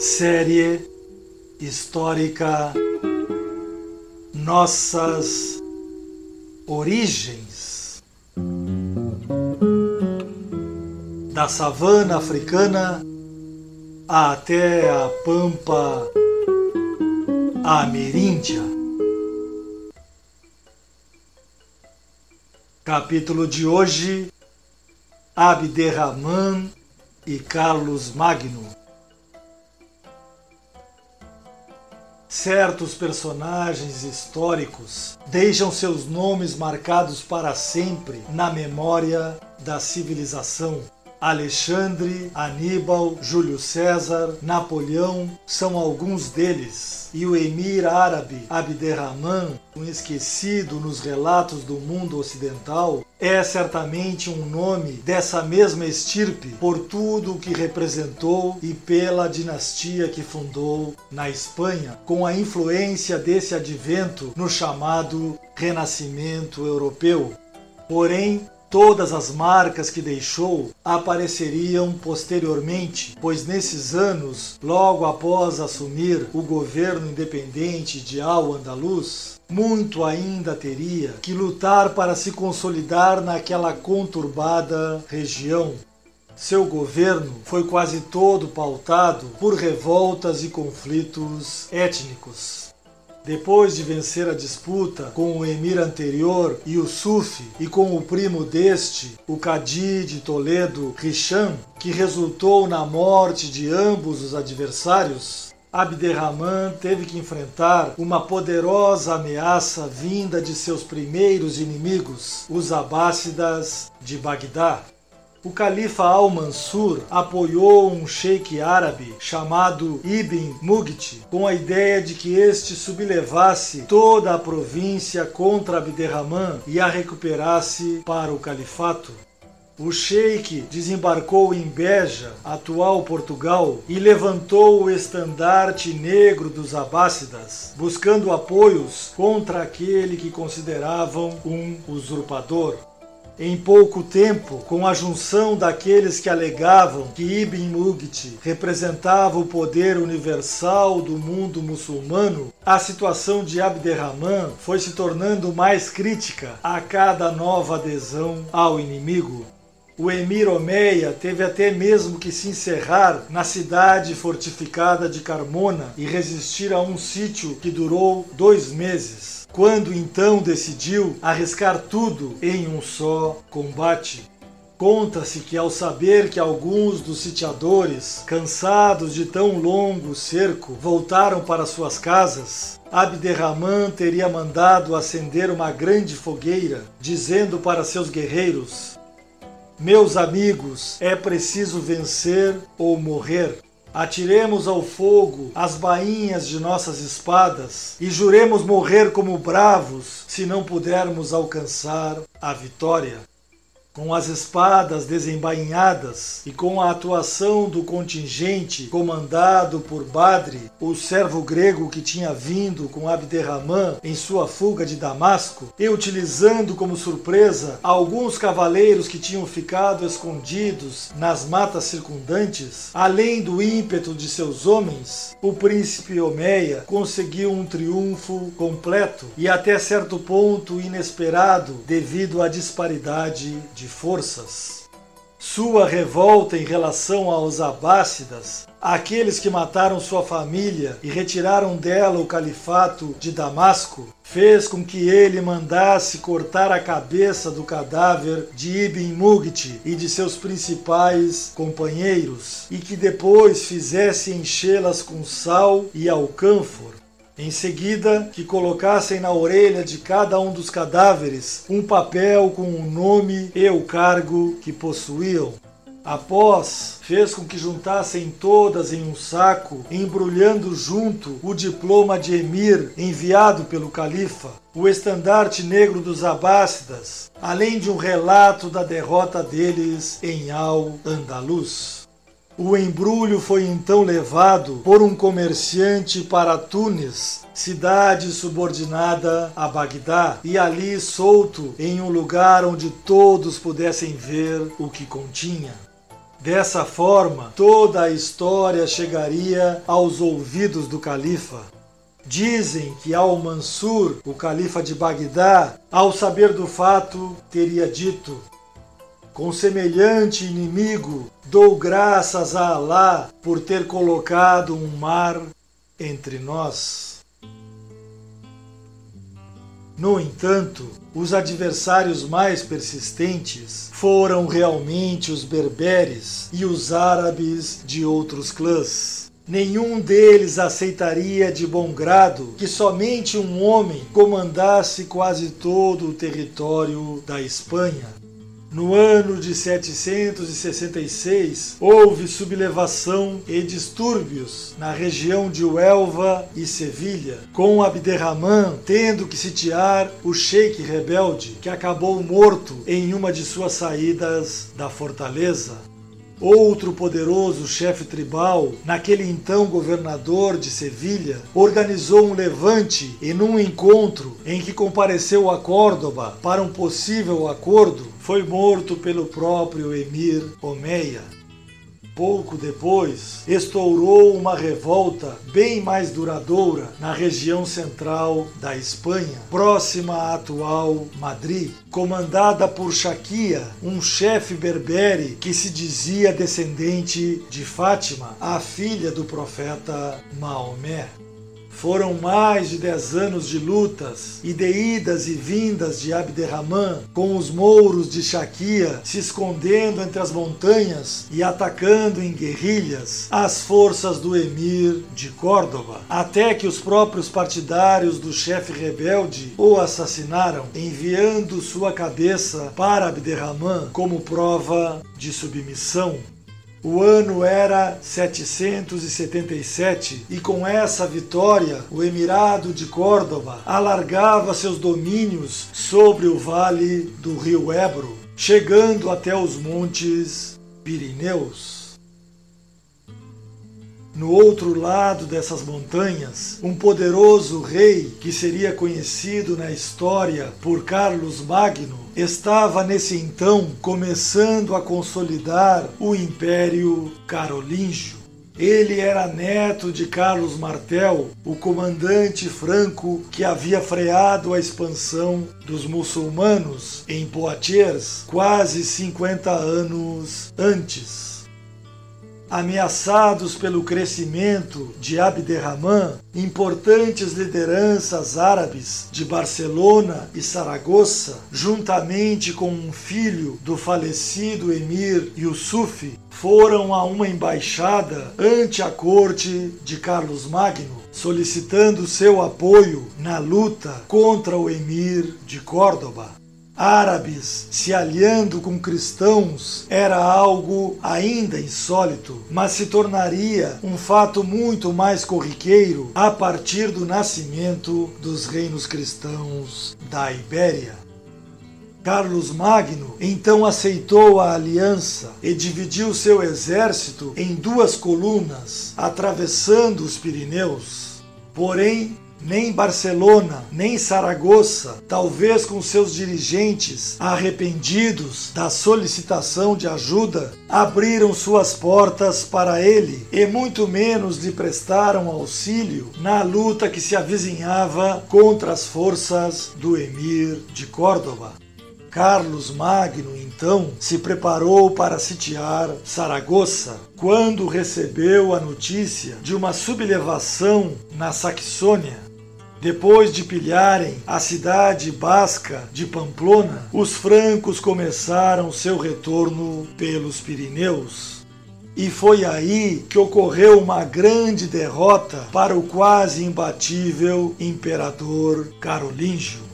Série histórica Nossas Origens da savana africana até a pampa ameríndia. Capítulo de hoje: Abderrahman e Carlos Magno. Certos personagens históricos deixam seus nomes marcados para sempre na memória da civilização. Alexandre, Aníbal, Júlio César, Napoleão são alguns deles, e o emir árabe Abderrahman, um esquecido nos relatos do mundo ocidental, é certamente um nome dessa mesma estirpe por tudo o que representou e pela dinastia que fundou na Espanha, com a influência desse advento no chamado Renascimento Europeu. Porém, Todas as marcas que deixou apareceriam posteriormente, pois nesses anos, logo após assumir o governo independente de Al-Andalus, muito ainda teria que lutar para se consolidar naquela conturbada região. Seu governo foi quase todo pautado por revoltas e conflitos étnicos. Depois de vencer a disputa com o emir anterior, Yusuf, e com o primo deste, o Cadi de Toledo, Hisham, que resultou na morte de ambos os adversários, Abderrahman teve que enfrentar uma poderosa ameaça vinda de seus primeiros inimigos, os Abássidas de Bagdá o califa Al-Mansur apoiou um sheik árabe chamado Ibn Mugti com a ideia de que este sublevasse toda a província contra Abderrahman e a recuperasse para o califato. O sheik desembarcou em Beja, atual Portugal, e levantou o estandarte negro dos Abássidas, buscando apoios contra aquele que consideravam um usurpador. Em pouco tempo, com a junção daqueles que alegavam que Ibn Mugti representava o poder universal do mundo muçulmano, a situação de Abderrahman foi se tornando mais crítica a cada nova adesão ao inimigo. O emir Omeia teve até mesmo que se encerrar na cidade fortificada de Carmona e resistir a um sítio que durou dois meses quando então decidiu arriscar tudo em um só combate. Conta-se que, ao saber que alguns dos sitiadores, cansados de tão longo cerco, voltaram para suas casas, Abderrahman teria mandado acender uma grande fogueira, dizendo para seus guerreiros: Meus amigos, é preciso vencer ou morrer. Atiremos ao fogo as bainhas de nossas espadas e juremos morrer como bravos se não pudermos alcançar a vitória com as espadas desembainhadas e com a atuação do contingente comandado por Badri, o servo grego que tinha vindo com Abderrahman em sua fuga de Damasco, e utilizando como surpresa alguns cavaleiros que tinham ficado escondidos nas matas circundantes, além do ímpeto de seus homens, o príncipe Omeia conseguiu um triunfo completo e até certo ponto inesperado devido à disparidade de forças. Sua revolta em relação aos Abássidas, aqueles que mataram sua família e retiraram dela o califato de Damasco, fez com que ele mandasse cortar a cabeça do cadáver de Ibn Mugti e de seus principais companheiros, e que depois fizesse enchê-las com sal e alcânfor em seguida, que colocassem na orelha de cada um dos cadáveres um papel com o nome e o cargo que possuíam. Após, fez com que juntassem todas em um saco, embrulhando junto o diploma de emir enviado pelo califa, o estandarte negro dos Abássidas, além de um relato da derrota deles em Al-Andalus. O embrulho foi então levado por um comerciante para Tunis, cidade subordinada a Bagdá, e ali solto em um lugar onde todos pudessem ver o que continha. Dessa forma, toda a história chegaria aos ouvidos do califa. Dizem que Al-Mansur, o califa de Bagdá, ao saber do fato, teria dito: Com semelhante inimigo, dou graças a Alá por ter colocado um mar entre nós. No entanto, os adversários mais persistentes foram realmente os berberes e os árabes de outros clãs. Nenhum deles aceitaria de bom grado que somente um homem comandasse quase todo o território da Espanha. No ano de 766, houve sublevação e distúrbios na região de Huelva e Sevilha, com Abderramán tendo que sitiar o sheik rebelde, que acabou morto em uma de suas saídas da fortaleza. Outro poderoso chefe tribal, naquele então governador de Sevilha, organizou um levante e num encontro em que compareceu a Córdoba para um possível acordo, foi morto pelo próprio emir Omeia. Pouco depois, estourou uma revolta bem mais duradoura na região central da Espanha, próxima à atual Madrid, comandada por Shakia, um chefe berbere que se dizia descendente de Fátima, a filha do profeta Maomé. Foram mais de dez anos de lutas e de idas e vindas de Abderramã, com os mouros de Shakia se escondendo entre as montanhas e atacando em guerrilhas as forças do emir de Córdoba, até que os próprios partidários do chefe rebelde o assassinaram, enviando sua cabeça para Abderramã como prova de submissão. O ano era 777 e com essa vitória o Emirado de Córdoba alargava seus domínios sobre o vale do rio Ebro, chegando até os montes Pirineus. No outro lado dessas montanhas, um poderoso rei que seria conhecido na história por Carlos Magno estava nesse então começando a consolidar o Império Carolíngio. Ele era neto de Carlos Martel, o comandante franco que havia freado a expansão dos muçulmanos em Poitiers quase 50 anos antes. Ameaçados pelo crescimento de Abderramã, importantes lideranças árabes de Barcelona e Saragoça, juntamente com um filho do falecido emir Yusuf, foram a uma embaixada ante a corte de Carlos Magno, solicitando seu apoio na luta contra o emir de Córdoba árabes se aliando com cristãos era algo ainda insólito, mas se tornaria um fato muito mais corriqueiro a partir do nascimento dos reinos cristãos da Ibéria. Carlos Magno então aceitou a aliança e dividiu seu exército em duas colunas, atravessando os Pirineus. Porém, nem Barcelona, nem Saragoça, talvez com seus dirigentes arrependidos da solicitação de ajuda, abriram suas portas para ele e muito menos lhe prestaram auxílio na luta que se avizinhava contra as forças do emir de Córdoba. Carlos Magno, então, se preparou para sitiar Saragoça quando recebeu a notícia de uma sublevação na Saxônia depois de pilharem a cidade basca de Pamplona, os francos começaram seu retorno pelos Pirineus. E foi aí que ocorreu uma grande derrota para o quase imbatível imperador carolíngio.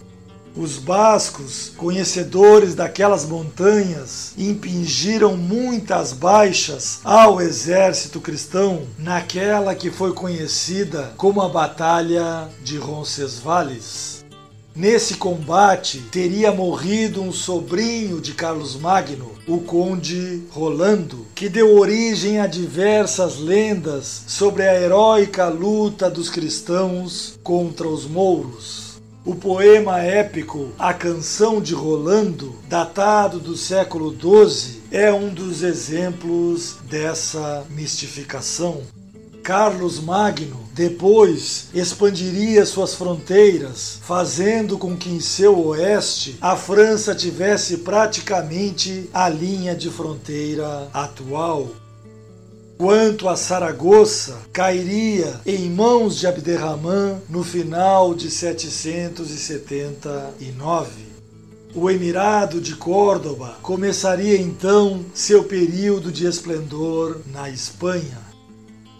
Os bascos, conhecedores daquelas montanhas, impingiram muitas baixas ao exército cristão naquela que foi conhecida como a Batalha de Roncesvalles. Nesse combate teria morrido um sobrinho de Carlos Magno, o conde Rolando, que deu origem a diversas lendas sobre a heróica luta dos cristãos contra os mouros. O poema épico A Canção de Rolando, datado do século XII, é um dos exemplos dessa mistificação. Carlos Magno depois expandiria suas fronteiras, fazendo com que em seu oeste a França tivesse praticamente a linha de fronteira atual. Quanto a Saragoça, cairia em mãos de Abderramã no final de 779. O Emirado de Córdoba começaria então seu período de esplendor na Espanha.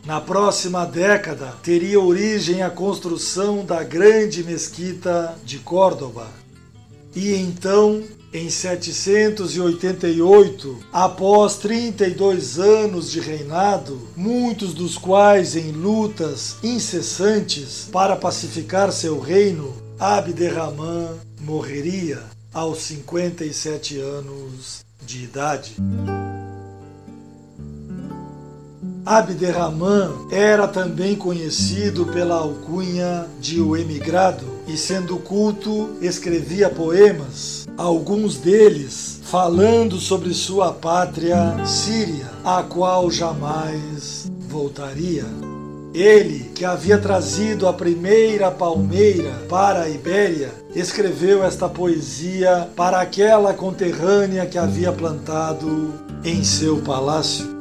Na próxima década teria origem a construção da grande mesquita de Córdoba. E então em 788, após 32 anos de reinado, muitos dos quais em lutas incessantes para pacificar seu reino, Abderramã morreria aos 57 anos de idade. Abderramã era também conhecido pela alcunha de o emigrado e, sendo culto, escrevia poemas alguns deles falando sobre sua pátria Síria, a qual jamais voltaria. Ele, que havia trazido a primeira palmeira para a Ibéria, escreveu esta poesia para aquela conterrânea que havia plantado em seu palácio.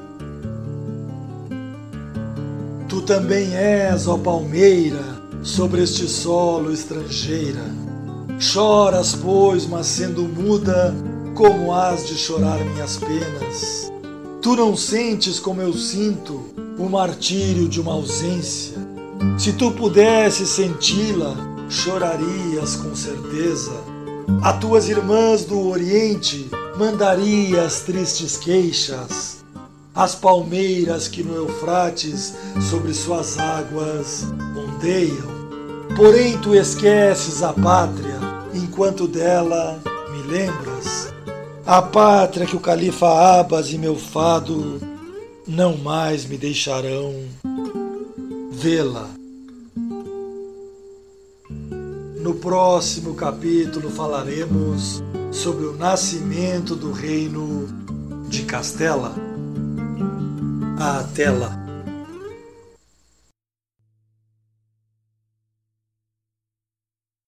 Tu também és, ó palmeira, sobre este solo estrangeira Choras, pois, mas sendo muda, como has de chorar minhas penas? Tu não sentes como eu sinto o martírio de uma ausência. Se tu pudesses senti-la, chorarias com certeza. A tuas irmãs do Oriente mandarias tristes queixas. As palmeiras que no Eufrates sobre suas águas ondeiam. Porém, tu esqueces a pátria enquanto dela me lembras. A pátria que o califa Abbas e meu fado não mais me deixarão vê-la. No próximo capítulo falaremos sobre o nascimento do reino de Castela. Até lá!